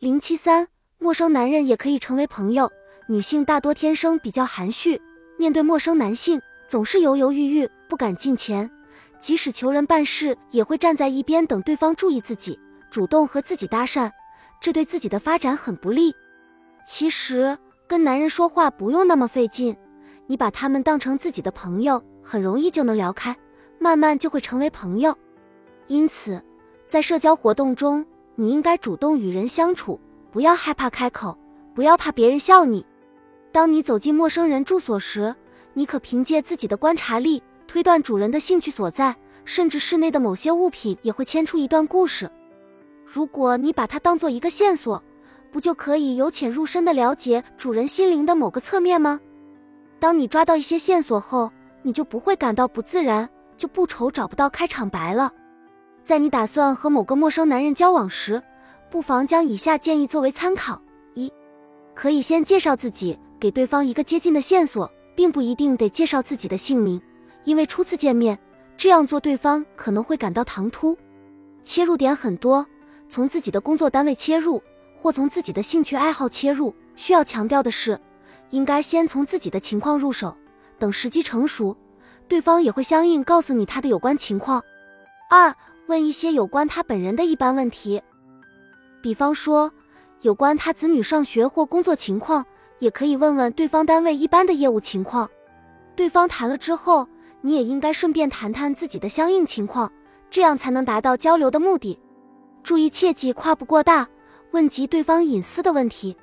零七三，陌生男人也可以成为朋友。女性大多天生比较含蓄，面对陌生男性总是犹犹豫豫，不敢近前，即使求人办事，也会站在一边等对方注意自己，主动和自己搭讪，这对自己的发展很不利。其实跟男人说话不用那么费劲，你把他们当成自己的朋友，很容易就能聊开，慢慢就会成为朋友。因此，在社交活动中，你应该主动与人相处，不要害怕开口，不要怕别人笑你。当你走进陌生人住所时，你可凭借自己的观察力推断主人的兴趣所在，甚至室内的某些物品也会牵出一段故事。如果你把它当做一个线索，不就可以由浅入深的了解主人心灵的某个侧面吗？当你抓到一些线索后，你就不会感到不自然，就不愁找不到开场白了。在你打算和某个陌生男人交往时，不妨将以下建议作为参考：一，可以先介绍自己，给对方一个接近的线索，并不一定得介绍自己的姓名，因为初次见面这样做对方可能会感到唐突。切入点很多，从自己的工作单位切入，或从自己的兴趣爱好切入。需要强调的是，应该先从自己的情况入手，等时机成熟，对方也会相应告诉你他的有关情况。二。问一些有关他本人的一般问题，比方说有关他子女上学或工作情况，也可以问问对方单位一般的业务情况。对方谈了之后，你也应该顺便谈谈自己的相应情况，这样才能达到交流的目的。注意切忌跨不过大，问及对方隐私的问题。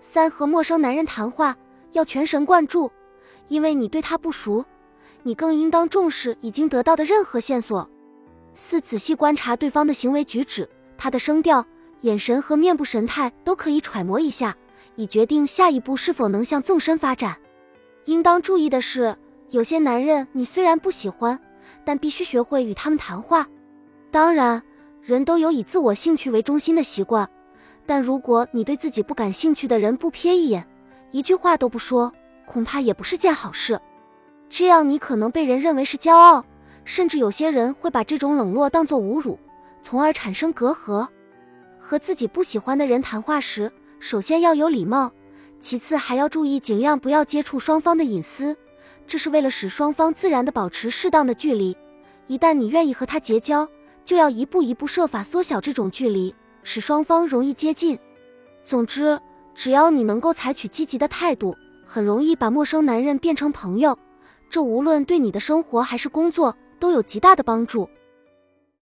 三和陌生男人谈话要全神贯注，因为你对他不熟，你更应当重视已经得到的任何线索。四、仔细观察对方的行为举止，他的声调、眼神和面部神态都可以揣摩一下，以决定下一步是否能向纵深发展。应当注意的是，有些男人你虽然不喜欢，但必须学会与他们谈话。当然，人都有以自我兴趣为中心的习惯，但如果你对自己不感兴趣的人不瞥一眼，一句话都不说，恐怕也不是件好事。这样你可能被人认为是骄傲。甚至有些人会把这种冷落当作侮辱，从而产生隔阂。和自己不喜欢的人谈话时，首先要有礼貌，其次还要注意尽量不要接触双方的隐私，这是为了使双方自然的保持适当的距离。一旦你愿意和他结交，就要一步一步设法缩小这种距离，使双方容易接近。总之，只要你能够采取积极的态度，很容易把陌生男人变成朋友，这无论对你的生活还是工作。都有极大的帮助。